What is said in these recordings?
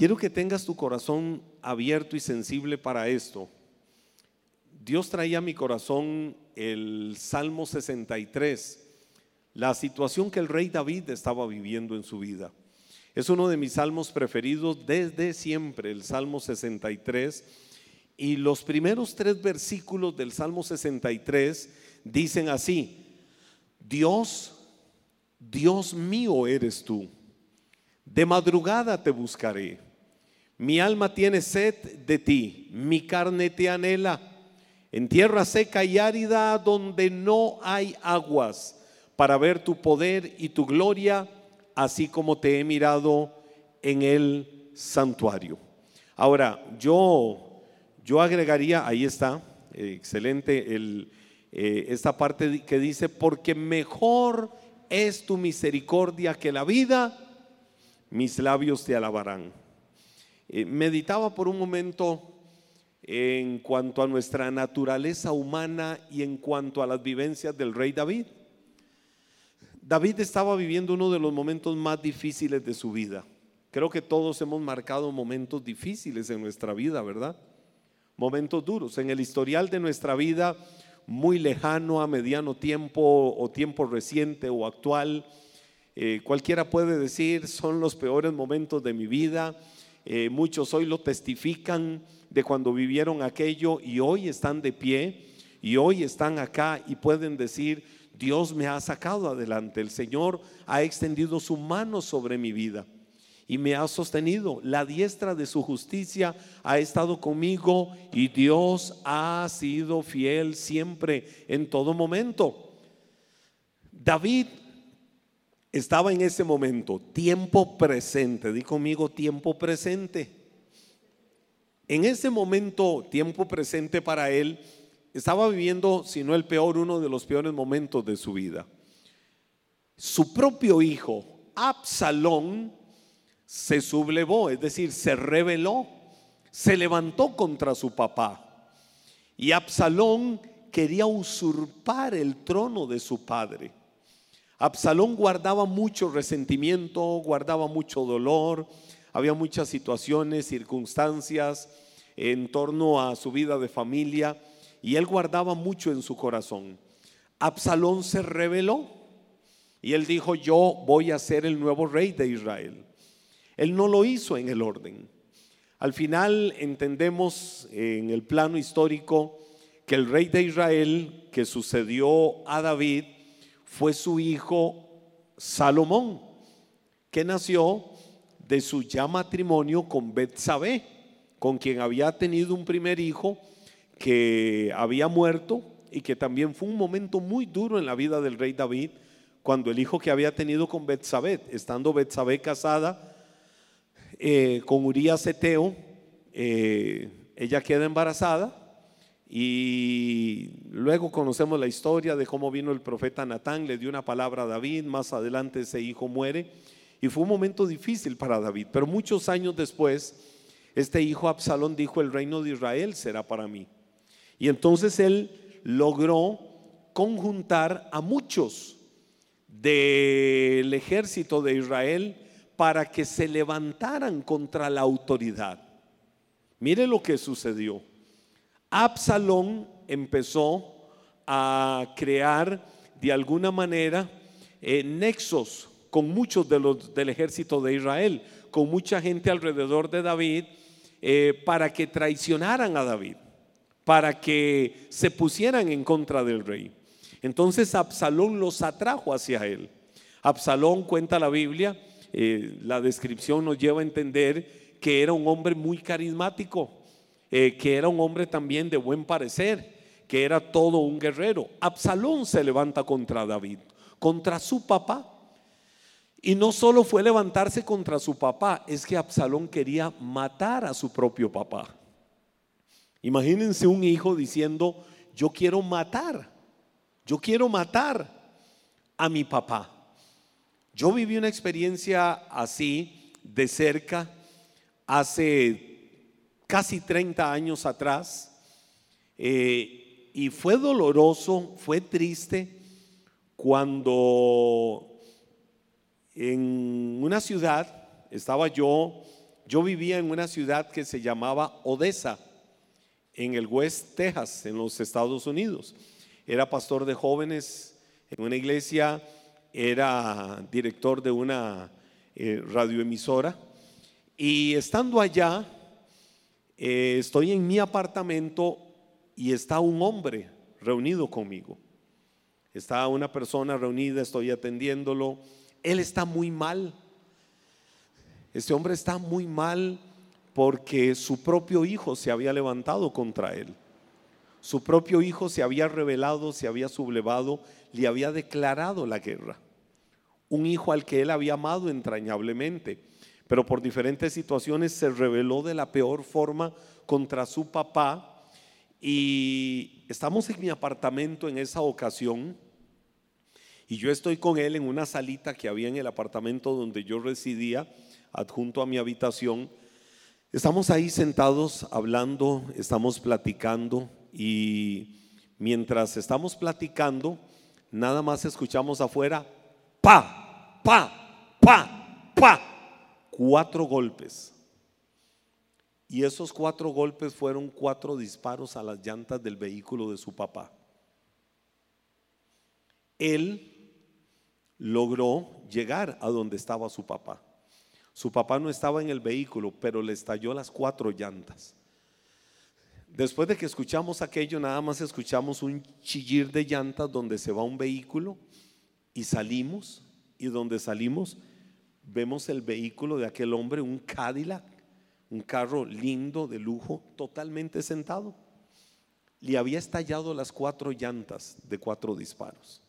Quiero que tengas tu corazón abierto y sensible para esto. Dios traía a mi corazón el Salmo 63, la situación que el rey David estaba viviendo en su vida. Es uno de mis salmos preferidos desde siempre, el Salmo 63. Y los primeros tres versículos del Salmo 63 dicen así, Dios, Dios mío eres tú, de madrugada te buscaré, mi alma tiene sed de ti, mi carne te anhela en tierra seca y árida donde no hay aguas, para ver tu poder y tu gloria, así como te he mirado en el santuario. Ahora, yo, yo agregaría, ahí está, excelente, el, eh, esta parte que dice, porque mejor es tu misericordia que la vida, mis labios te alabarán. Eh, meditaba por un momento en cuanto a nuestra naturaleza humana y en cuanto a las vivencias del rey David. David estaba viviendo uno de los momentos más difíciles de su vida. Creo que todos hemos marcado momentos difíciles en nuestra vida, ¿verdad? Momentos duros. En el historial de nuestra vida, muy lejano, a mediano tiempo o tiempo reciente o actual, eh, cualquiera puede decir, son los peores momentos de mi vida. Eh, muchos hoy lo testifican de cuando vivieron aquello y hoy están de pie y hoy están acá y pueden decir, Dios me ha sacado adelante, el Señor ha extendido su mano sobre mi vida y me ha sostenido. La diestra de su justicia ha estado conmigo y Dios ha sido fiel siempre, en todo momento. David estaba en ese momento, tiempo presente, di conmigo tiempo presente. En ese momento, tiempo presente para él, estaba viviendo, si no el peor, uno de los peores momentos de su vida. Su propio hijo, Absalón, se sublevó, es decir, se rebeló, se levantó contra su papá. Y Absalón quería usurpar el trono de su padre. Absalón guardaba mucho resentimiento, guardaba mucho dolor, había muchas situaciones, circunstancias en torno a su vida de familia y él guardaba mucho en su corazón. Absalón se rebeló y él dijo, yo voy a ser el nuevo rey de Israel. Él no lo hizo en el orden. Al final entendemos en el plano histórico que el rey de Israel que sucedió a David fue su hijo Salomón, que nació de su ya matrimonio con Betsabé, con quien había tenido un primer hijo que había muerto y que también fue un momento muy duro en la vida del rey David, cuando el hijo que había tenido con Betsabé, estando Betsabé casada eh, con Urias Eteo, eh, ella queda embarazada y luego conocemos la historia de cómo vino el profeta Natán, le dio una palabra a David, más adelante ese hijo muere y fue un momento difícil para David, pero muchos años después, este hijo Absalón dijo, el reino de Israel será para mí. Y entonces él logró conjuntar a muchos del ejército de Israel para que se levantaran contra la autoridad. Mire lo que sucedió. Absalón empezó a crear de alguna manera eh, nexos con muchos de los del ejército de Israel, con mucha gente alrededor de David, eh, para que traicionaran a David, para que se pusieran en contra del rey. Entonces Absalón los atrajo hacia él. Absalón cuenta la Biblia, eh, la descripción nos lleva a entender que era un hombre muy carismático, eh, que era un hombre también de buen parecer, que era todo un guerrero. Absalón se levanta contra David, contra su papá. Y no solo fue levantarse contra su papá, es que Absalón quería matar a su propio papá. Imagínense un hijo diciendo, yo quiero matar, yo quiero matar a mi papá. Yo viví una experiencia así de cerca hace casi 30 años atrás eh, y fue doloroso, fue triste cuando en una ciudad estaba yo, Yo vivía en una ciudad que se llamaba Odessa, en el West Texas, en los Estados Unidos. Era pastor de jóvenes en una iglesia, era director de una eh, radioemisora. Y estando allá, eh, estoy en mi apartamento y está un hombre reunido conmigo. Está una persona reunida, estoy atendiéndolo. Él está muy mal. Este hombre está muy mal porque su propio hijo se había levantado contra él. Su propio hijo se había rebelado, se había sublevado, le había declarado la guerra. Un hijo al que él había amado entrañablemente, pero por diferentes situaciones se rebeló de la peor forma contra su papá. Y estamos en mi apartamento en esa ocasión. Y yo estoy con él en una salita que había en el apartamento donde yo residía, adjunto a mi habitación. Estamos ahí sentados hablando, estamos platicando y mientras estamos platicando, nada más escuchamos afuera, pa, pa, pa, pa, cuatro golpes. Y esos cuatro golpes fueron cuatro disparos a las llantas del vehículo de su papá. Él logró llegar a donde estaba su papá. Su papá no estaba en el vehículo, pero le estalló las cuatro llantas. Después de que escuchamos aquello, nada más escuchamos un chillir de llantas donde se va un vehículo y salimos, y donde salimos vemos el vehículo de aquel hombre, un Cadillac, un carro lindo, de lujo, totalmente sentado. Le había estallado las cuatro llantas de cuatro disparos.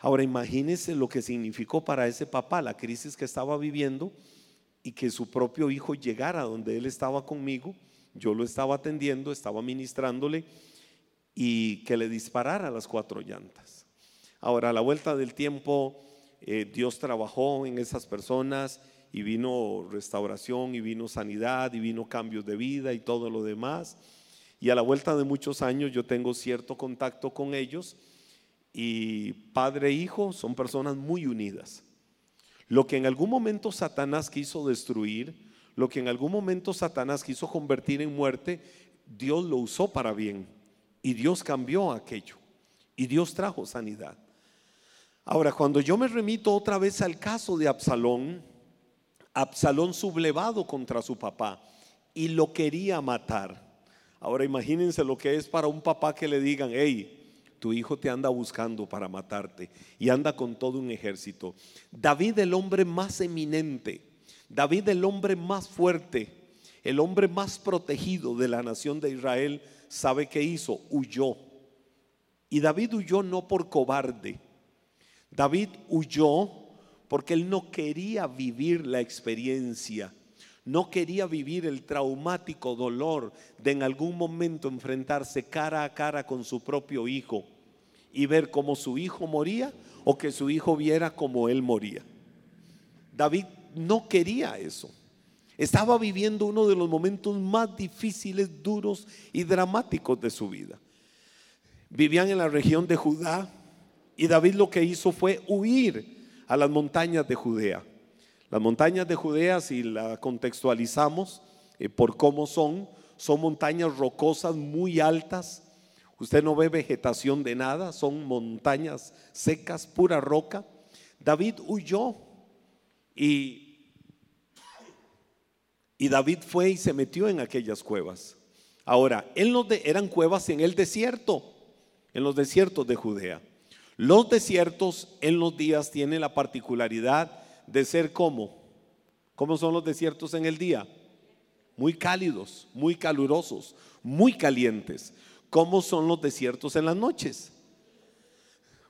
Ahora imagínense lo que significó para ese papá la crisis que estaba viviendo y que su propio hijo llegara donde él estaba conmigo, yo lo estaba atendiendo, estaba ministrándole y que le disparara las cuatro llantas. Ahora, a la vuelta del tiempo, eh, Dios trabajó en esas personas y vino restauración y vino sanidad y vino cambios de vida y todo lo demás. Y a la vuelta de muchos años yo tengo cierto contacto con ellos y padre e hijo son personas muy unidas. Lo que en algún momento Satanás quiso destruir, lo que en algún momento Satanás quiso convertir en muerte, Dios lo usó para bien. Y Dios cambió aquello. Y Dios trajo sanidad. Ahora, cuando yo me remito otra vez al caso de Absalón, Absalón sublevado contra su papá y lo quería matar. Ahora imagínense lo que es para un papá que le digan, hey, tu hijo te anda buscando para matarte y anda con todo un ejército. David el hombre más eminente, David el hombre más fuerte, el hombre más protegido de la nación de Israel, ¿sabe qué hizo? Huyó. Y David huyó no por cobarde. David huyó porque él no quería vivir la experiencia, no quería vivir el traumático dolor de en algún momento enfrentarse cara a cara con su propio hijo y ver cómo su hijo moría o que su hijo viera cómo él moría. David no quería eso. Estaba viviendo uno de los momentos más difíciles, duros y dramáticos de su vida. Vivían en la región de Judá y David lo que hizo fue huir a las montañas de Judea. Las montañas de Judea, si la contextualizamos eh, por cómo son, son montañas rocosas muy altas. Usted no ve vegetación de nada, son montañas secas, pura roca. David huyó y, y David fue y se metió en aquellas cuevas. Ahora, él no eran cuevas en el desierto, en los desiertos de Judea. Los desiertos en los días tienen la particularidad de ser como. ¿Cómo son los desiertos en el día? Muy cálidos, muy calurosos, muy calientes. ¿Cómo son los desiertos en las noches?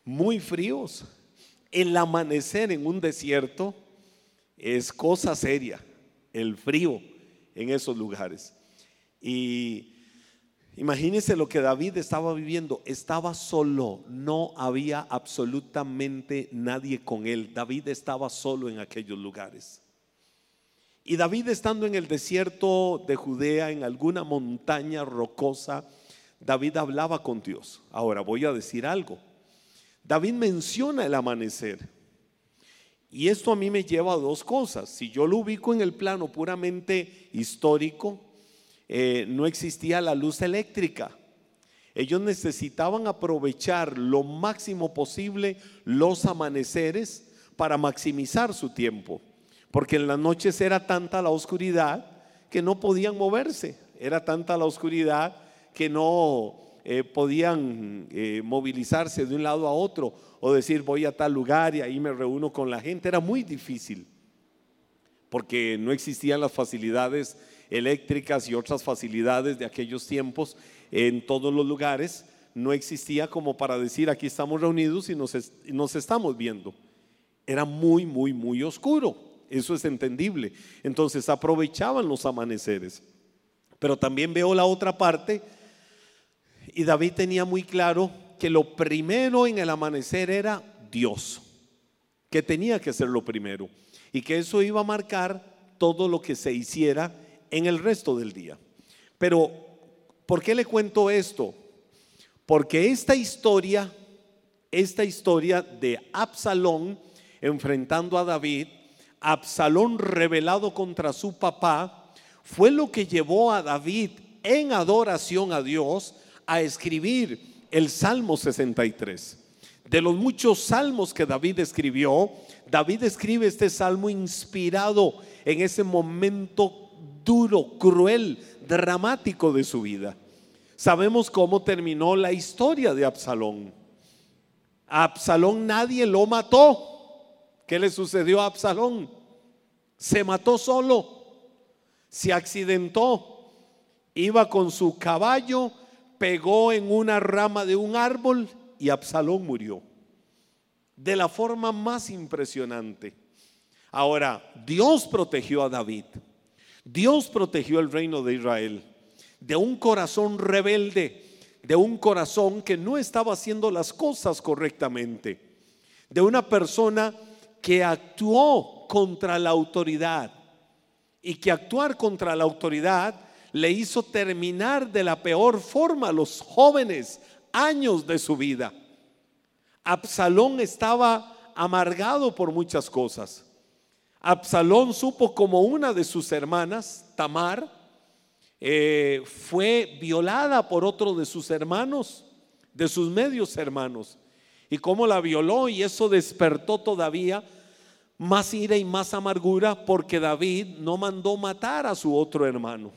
Muy fríos. El amanecer en un desierto es cosa seria, el frío en esos lugares. Y Imagínense lo que David estaba viviendo. Estaba solo, no había absolutamente nadie con él. David estaba solo en aquellos lugares. Y David estando en el desierto de Judea, en alguna montaña rocosa, David hablaba con Dios. Ahora voy a decir algo. David menciona el amanecer. Y esto a mí me lleva a dos cosas. Si yo lo ubico en el plano puramente histórico, eh, no existía la luz eléctrica. Ellos necesitaban aprovechar lo máximo posible los amaneceres para maximizar su tiempo, porque en las noches era tanta la oscuridad que no podían moverse, era tanta la oscuridad que no eh, podían eh, movilizarse de un lado a otro o decir voy a tal lugar y ahí me reúno con la gente, era muy difícil, porque no existían las facilidades eléctricas y otras facilidades de aquellos tiempos en todos los lugares, no existía como para decir aquí estamos reunidos y nos, nos estamos viendo. Era muy, muy, muy oscuro. Eso es entendible. Entonces aprovechaban los amaneceres. Pero también veo la otra parte y David tenía muy claro que lo primero en el amanecer era Dios, que tenía que ser lo primero y que eso iba a marcar todo lo que se hiciera en el resto del día. Pero, ¿por qué le cuento esto? Porque esta historia, esta historia de Absalón enfrentando a David, Absalón rebelado contra su papá, fue lo que llevó a David en adoración a Dios a escribir el Salmo 63. De los muchos salmos que David escribió, David escribe este salmo inspirado en ese momento duro, cruel, dramático de su vida. Sabemos cómo terminó la historia de Absalón. A Absalón nadie lo mató. ¿Qué le sucedió a Absalón? Se mató solo, se accidentó, iba con su caballo, pegó en una rama de un árbol y Absalón murió. De la forma más impresionante. Ahora, Dios protegió a David. Dios protegió el reino de Israel de un corazón rebelde, de un corazón que no estaba haciendo las cosas correctamente, de una persona que actuó contra la autoridad y que actuar contra la autoridad le hizo terminar de la peor forma los jóvenes años de su vida. Absalón estaba amargado por muchas cosas. Absalón supo como una de sus hermanas, Tamar, eh, fue violada por otro de sus hermanos, de sus medios hermanos, y cómo la violó y eso despertó todavía más ira y más amargura porque David no mandó matar a su otro hermano.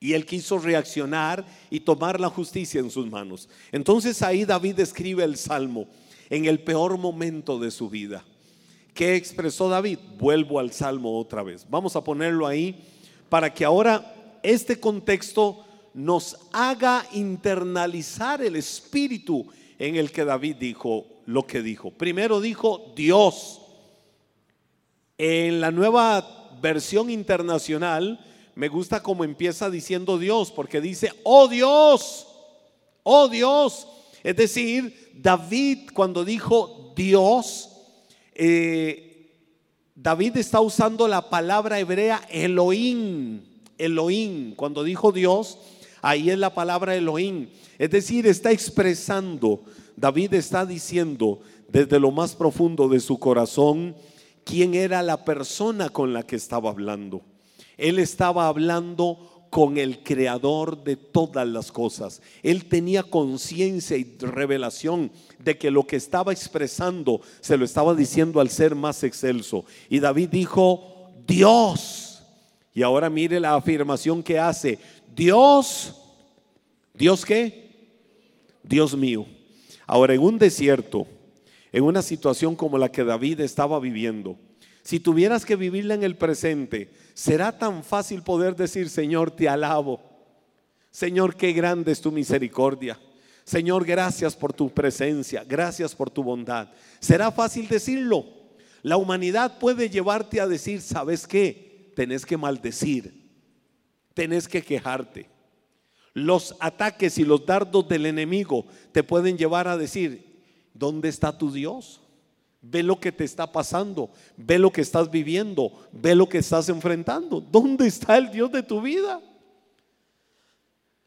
Y él quiso reaccionar y tomar la justicia en sus manos. Entonces ahí David escribe el salmo en el peor momento de su vida. ¿Qué expresó David? Vuelvo al Salmo otra vez. Vamos a ponerlo ahí para que ahora este contexto nos haga internalizar el espíritu en el que David dijo lo que dijo. Primero dijo Dios. En la nueva versión internacional me gusta como empieza diciendo Dios, porque dice, oh Dios, oh Dios. Es decir, David cuando dijo Dios, eh, David está usando la palabra hebrea Elohim, Elohim, cuando dijo Dios, ahí es la palabra Elohim. Es decir, está expresando, David está diciendo desde lo más profundo de su corazón quién era la persona con la que estaba hablando. Él estaba hablando con el creador de todas las cosas. Él tenía conciencia y revelación de que lo que estaba expresando se lo estaba diciendo al ser más excelso. Y David dijo, Dios. Y ahora mire la afirmación que hace. Dios, ¿Dios qué? Dios mío. Ahora en un desierto, en una situación como la que David estaba viviendo, si tuvieras que vivirla en el presente, será tan fácil poder decir, Señor, te alabo. Señor, qué grande es tu misericordia. Señor, gracias por tu presencia, gracias por tu bondad. Será fácil decirlo. La humanidad puede llevarte a decir, ¿sabes qué? Tenés que maldecir, tenés que quejarte. Los ataques y los dardos del enemigo te pueden llevar a decir, ¿dónde está tu Dios? Ve lo que te está pasando, ve lo que estás viviendo, ve lo que estás enfrentando. ¿Dónde está el Dios de tu vida?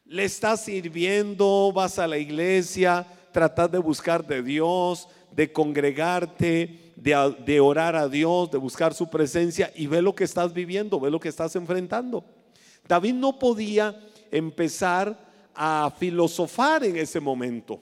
Le estás sirviendo, vas a la iglesia, tratas de buscar de Dios, de congregarte, de, orar a Dios, de buscar su presencia y ve lo que estás viviendo, ve lo que estás enfrentando. David no podía empezar a filosofar en ese momento.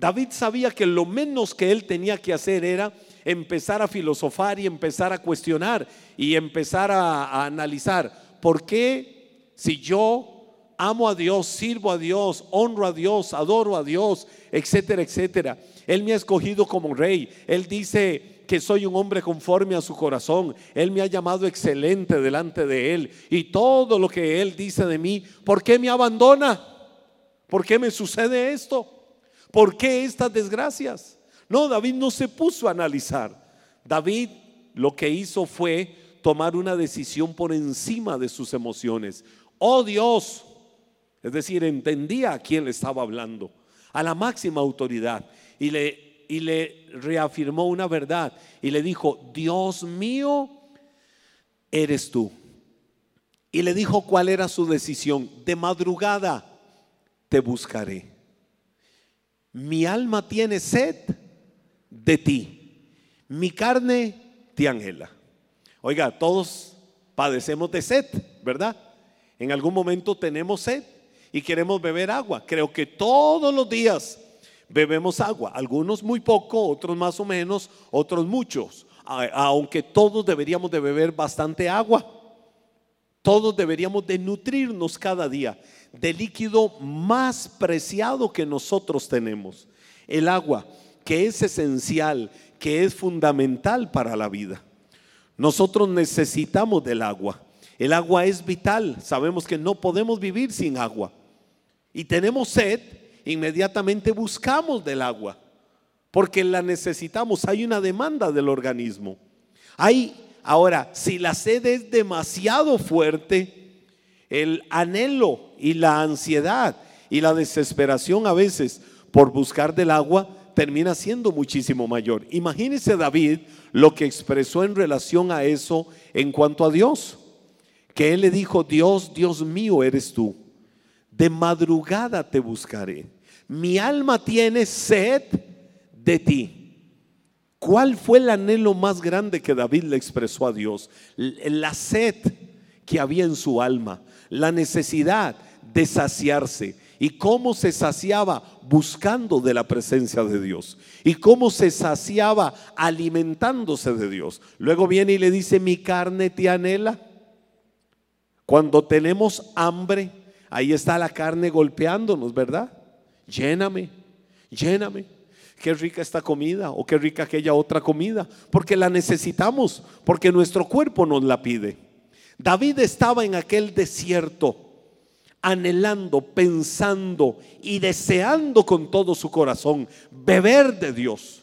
David sabía que lo menos que él tenía que hacer era empezar a filosofar y empezar a cuestionar y empezar a, analizar por qué si yo amo a Dios, sirvo a Dios, honro a Dios, adoro a Dios, etcétera, etcétera. Él me ha escogido como rey. Él dice que soy un hombre conforme a su corazón. Él me ha llamado excelente delante de Él. Y todo lo que Él dice de mí, ¿por qué me abandona? ¿Por qué me sucede esto? ¿Por qué estas desgracias? No, David no se puso a analizar. David lo que hizo fue tomar una decisión por encima de sus emociones. Oh Dios, es decir, entendía a quién le estaba hablando, a la máxima autoridad. Y le, y le reafirmó una verdad. Y le dijo, Dios mío, eres tú. Y le dijo cuál era su decisión. De madrugada te buscaré. Mi alma tiene sed de ti. Mi carne te anhela. Oiga, todos padecemos de sed, ¿verdad? En algún momento tenemos sed y queremos beber agua. Creo que todos los días bebemos agua, algunos muy poco, otros más o menos, otros muchos, aunque todos deberíamos de beber bastante agua. Todos deberíamos de nutrirnos cada día del líquido más preciado que nosotros tenemos, el agua, que es esencial, que es fundamental para la vida. Nosotros necesitamos del agua. El agua es vital. Sabemos que no podemos vivir sin agua y tenemos sed, inmediatamente buscamos del agua, porque la necesitamos, hay una demanda del organismo. Hay, ahora, si la sed es demasiado fuerte, el anhelo y la ansiedad y la desesperación a veces por buscar del agua termina siendo muchísimo mayor. Imagínese David lo que expresó en relación a eso en cuanto a Dios, que él le dijo, Dios, Dios mío eres tú de madrugada te buscaré. Mi alma tiene sed de ti. ¿Cuál fue el anhelo más grande que David le expresó a Dios? La sed que había en su alma, la necesidad de saciarse. ¿Y cómo se saciaba? Buscando de la presencia de Dios. ¿Y cómo se saciaba? Alimentándose de Dios. Luego viene y le dice, mi carne te anhela. Cuando tenemos hambre, Ahí está la carne golpeándonos, ¿verdad? Lléname, lléname. Qué rica esta comida o qué rica aquella otra comida. Porque la necesitamos, porque nuestro cuerpo nos la pide. David estaba en aquel desierto, anhelando, pensando y deseando con todo su corazón beber de Dios,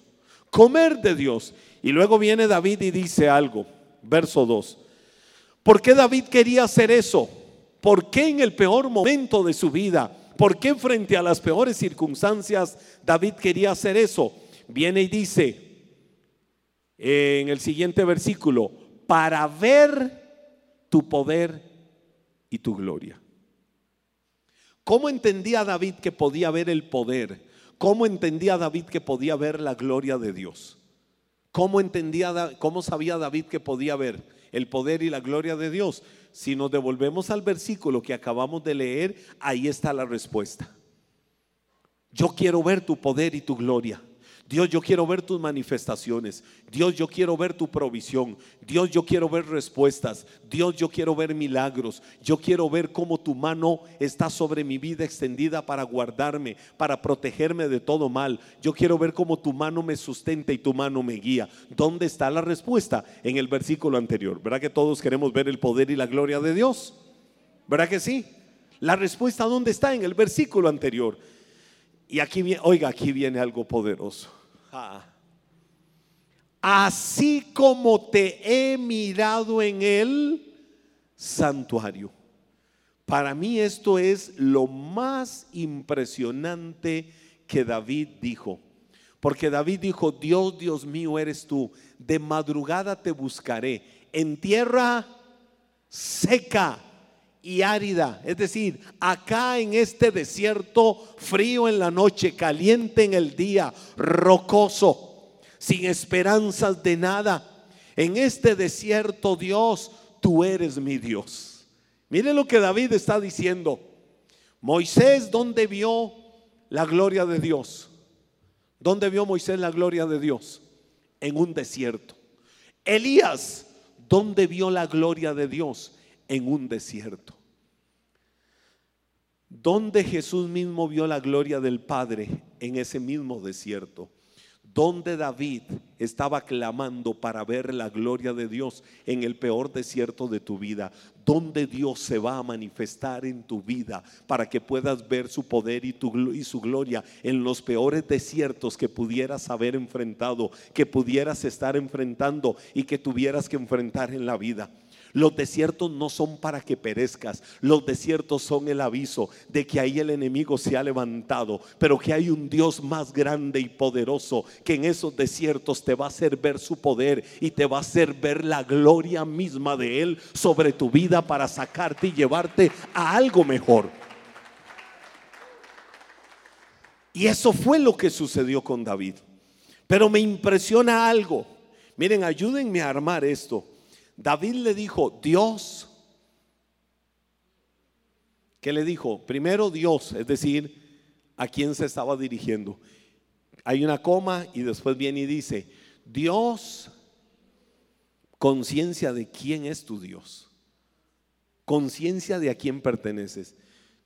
comer de Dios. Y luego viene David y dice algo, verso 2. ¿Por qué David quería hacer eso? ¿Por qué en el peor momento de su vida? ¿Por qué frente a las peores circunstancias David quería hacer eso? Viene y dice en el siguiente versículo, para ver tu poder y tu gloria. ¿Cómo entendía David que podía ver el poder? ¿Cómo entendía David que podía ver la gloria de Dios? ¿Cómo entendía, cómo sabía David que podía ver el poder y la gloria de Dios? Si nos devolvemos al versículo que acabamos de leer, ahí está la respuesta. Yo quiero ver tu poder y tu gloria. Dios, yo quiero ver tus manifestaciones. Dios, yo quiero ver tu provisión. Dios, yo quiero ver respuestas. Dios, yo quiero ver milagros. Yo quiero ver cómo tu mano está sobre mi vida extendida para guardarme, para protegerme de todo mal. Yo quiero ver cómo tu mano me sustenta y tu mano me guía. ¿Dónde está la respuesta? En el versículo anterior. ¿Verdad que todos queremos ver el poder y la gloria de Dios? ¿Verdad que sí? La respuesta ¿dónde está? En el versículo anterior. Y aquí oiga, aquí viene algo poderoso. Así como te he mirado en el santuario. Para mí esto es lo más impresionante que David dijo. Porque David dijo, Dios, Dios mío eres tú, de madrugada te buscaré, en tierra seca y árida, es decir, acá en este desierto, frío en la noche, caliente en el día, rocoso. sin esperanzas de nada. En este desierto, Dios, tú eres mi Dios. Mire lo que David está diciendo. Moisés, ¿dónde vio la gloria de Dios? ¿Dónde vio Moisés la gloria de Dios? En un desierto. Elías, ¿dónde vio la gloria de Dios? En un desierto. ¿Dónde Jesús mismo vio la gloria del Padre? En ese mismo desierto donde David estaba clamando para ver la gloria de Dios en el peor desierto de tu vida, donde Dios se va a manifestar en tu vida para que puedas ver su poder y, y su gloria en los peores desiertos que pudieras haber enfrentado, que pudieras estar enfrentando y que tuvieras que enfrentar en la vida. Los desiertos no son para que perezcas, los desiertos son el aviso de que ahí el enemigo se ha levantado, pero que hay un Dios más grande y poderoso que en esos desiertos te va a hacer ver su poder y te va a hacer ver la gloria misma de Él sobre tu vida para sacarte y llevarte a algo mejor. Y eso fue lo que sucedió con David. Pero me impresiona algo. Miren, ayúdenme a armar esto. David le dijo, Dios, ¿qué le dijo? Primero Dios, es decir, a quién se estaba dirigiendo. Hay una coma y después viene y dice, Dios, conciencia de quién es tu Dios, conciencia de a quién perteneces.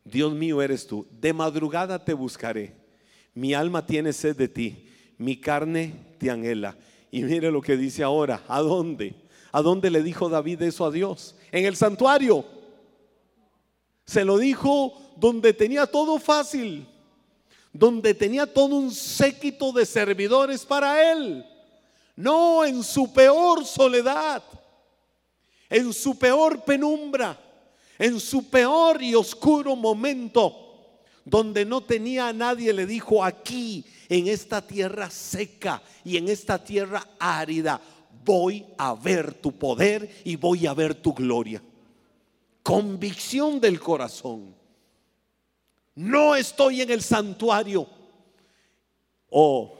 Dios mío eres tú, de madrugada te buscaré, mi alma tiene sed de ti, mi carne te anhela. Y mire lo que dice ahora, ¿a dónde? ¿A dónde le dijo David eso a Dios? En el santuario. Se lo dijo donde tenía todo fácil, donde tenía todo un séquito de servidores para él. No en su peor soledad, en su peor penumbra, en su peor y oscuro momento, donde no tenía a nadie, le dijo aquí, en esta tierra seca y en esta tierra árida, voy a ver tu poder y voy a ver tu gloria. Convicción del corazón. No estoy en el santuario. O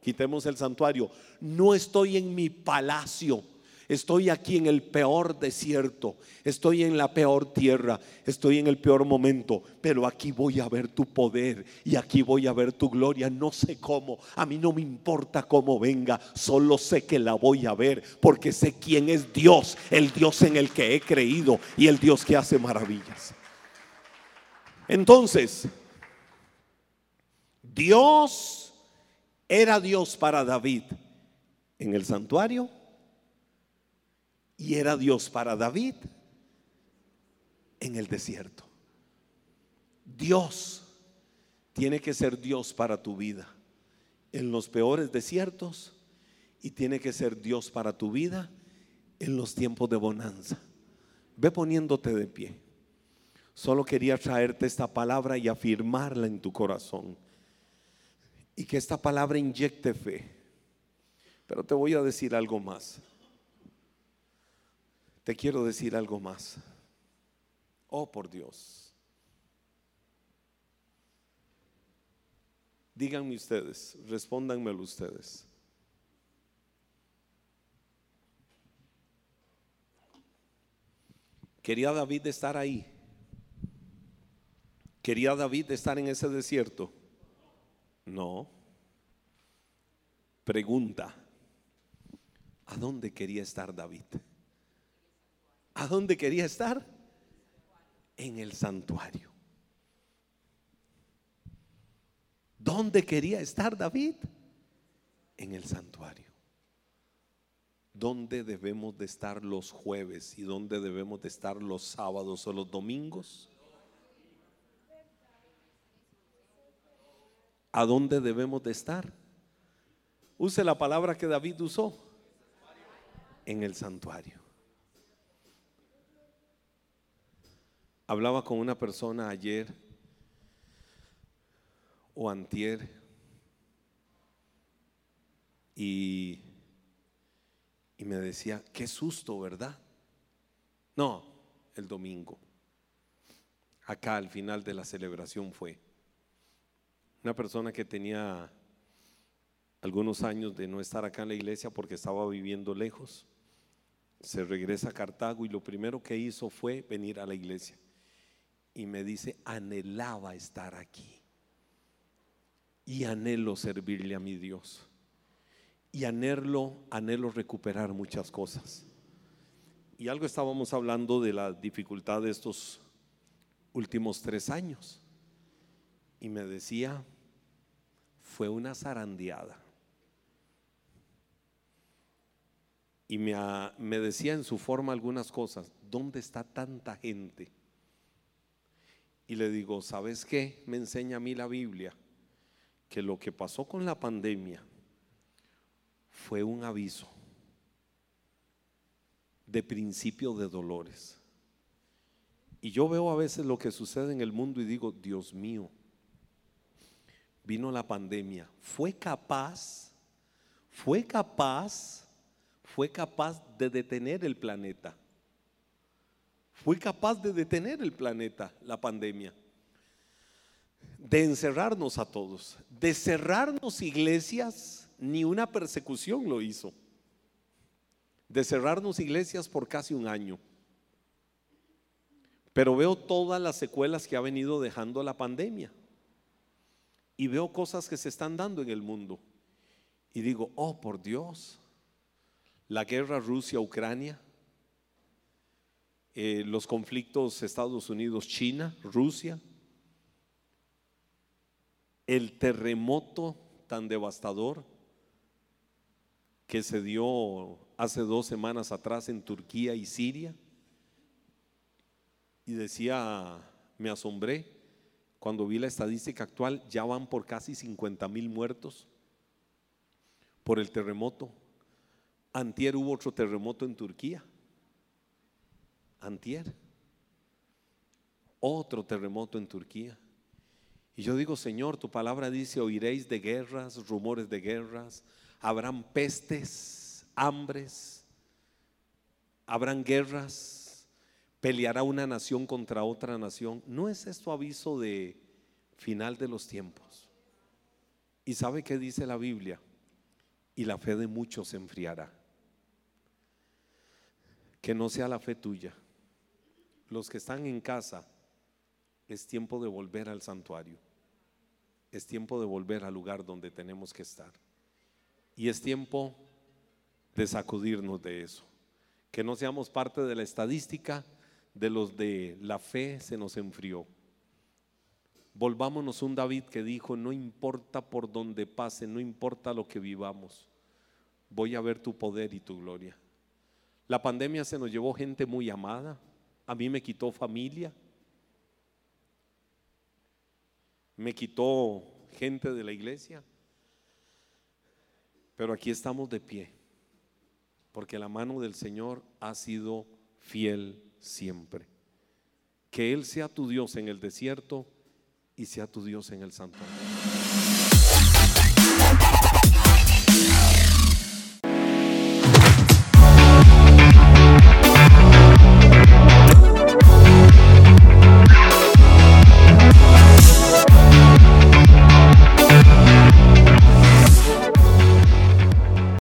quitemos el santuario. No estoy en mi palacio Estoy aquí en el peor desierto, estoy en la peor tierra, estoy en el peor momento, pero aquí voy a ver tu poder y aquí voy a ver tu gloria. No sé cómo, a mí no me importa cómo venga, solo sé que la voy a ver porque sé quién es Dios, el Dios en el que he creído y el Dios que hace maravillas. Entonces, Dios era Dios para David en el santuario y era Dios para David en el desierto. Dios tiene que ser Dios para tu vida en los peores desiertos y tiene que ser Dios para tu vida en los tiempos de bonanza. Ve poniéndote de pie. Solo quería traerte esta palabra y afirmarla en tu corazón. Y que esta palabra inyecte fe. Pero te voy a decir algo más. Te quiero decir algo más. Oh, por Dios. Díganme ustedes, respóndanmelo ustedes. ¿Quería David estar ahí? ¿Quería David estar en ese desierto? No. Pregunta, ¿a dónde quería estar David? ¿A dónde quería estar? En el santuario. ¿Dónde quería estar David? En el santuario. ¿Dónde debemos de estar los jueves y dónde debemos de estar los sábados o los domingos? ¿A dónde debemos de estar? Use la palabra que David usó. En el santuario. Hablaba con una persona ayer o antier y, y me decía, qué susto, ¿verdad? No, el domingo. Acá al final de la celebración fue una persona que tenía, algunos años de no estar acá en la iglesia porque estaba viviendo lejos. Se regresa a Cartago y lo primero que hizo fue venir a la iglesia. Y me dice, anhelaba estar aquí. Y anhelo servirle a mi Dios. Y anhelo, anhelo recuperar muchas cosas. Y algo estábamos hablando de la dificultad de estos últimos tres años. Y me decía, fue una zarandeada. Y me, me decía en su forma algunas cosas, ¿dónde está tanta gente? Y le digo, ¿sabes qué? Me enseña a mí la Biblia que lo que pasó con la pandemia fue un aviso de principio de dolores. Y yo veo a veces lo que sucede en el mundo y digo, Dios mío, vino la pandemia, fue capaz, fue capaz, fue capaz de detener el planeta. Fue capaz de detener el planeta, la pandemia. De encerrarnos a todos, de cerrarnos iglesias, ni una persecución lo hizo. De cerrarnos iglesias por casi un año. Pero veo todas las secuelas que ha venido dejando la pandemia. Y veo cosas que se están dando en el mundo. Y digo, oh, por Dios, la guerra Rusia-Ucrania, eh, los conflictos Estados Unidos-China, Rusia, el terremoto tan devastador que se dio hace dos semanas atrás en Turquía y Siria y decía, me asombré cuando vi la estadística actual, ya van por casi 50 mil muertos por el terremoto. Antier hubo otro terremoto en Turquía. Antier. Otro terremoto en Turquía. Y yo digo, Señor, tu palabra dice, oiréis de guerras, rumores de guerras, habrán pestes, hambres, habrán guerras, peleará una nación contra otra nación. ¿No es esto aviso de final de los tiempos? ¿Y sabe qué dice la Biblia? Y la fe de muchos se enfriará. Que no sea la fe tuya. Los que están en casa, es tiempo de volver al santuario. Es tiempo de volver al lugar donde tenemos que estar. Y es tiempo de sacudirnos de eso. Que no seamos parte de la estadística de los de la fe se nos enfrió. Volvámonos un David que dijo, no importa por donde pase, no importa lo que vivamos, voy a ver tu poder y tu gloria. La pandemia se nos llevó gente muy amada, a mí me quitó familia, me quitó gente de la iglesia, pero aquí estamos de pie, porque la mano del Señor ha sido fiel siempre. Que Él sea tu Dios en el desierto y sea tu Dios en el santuario.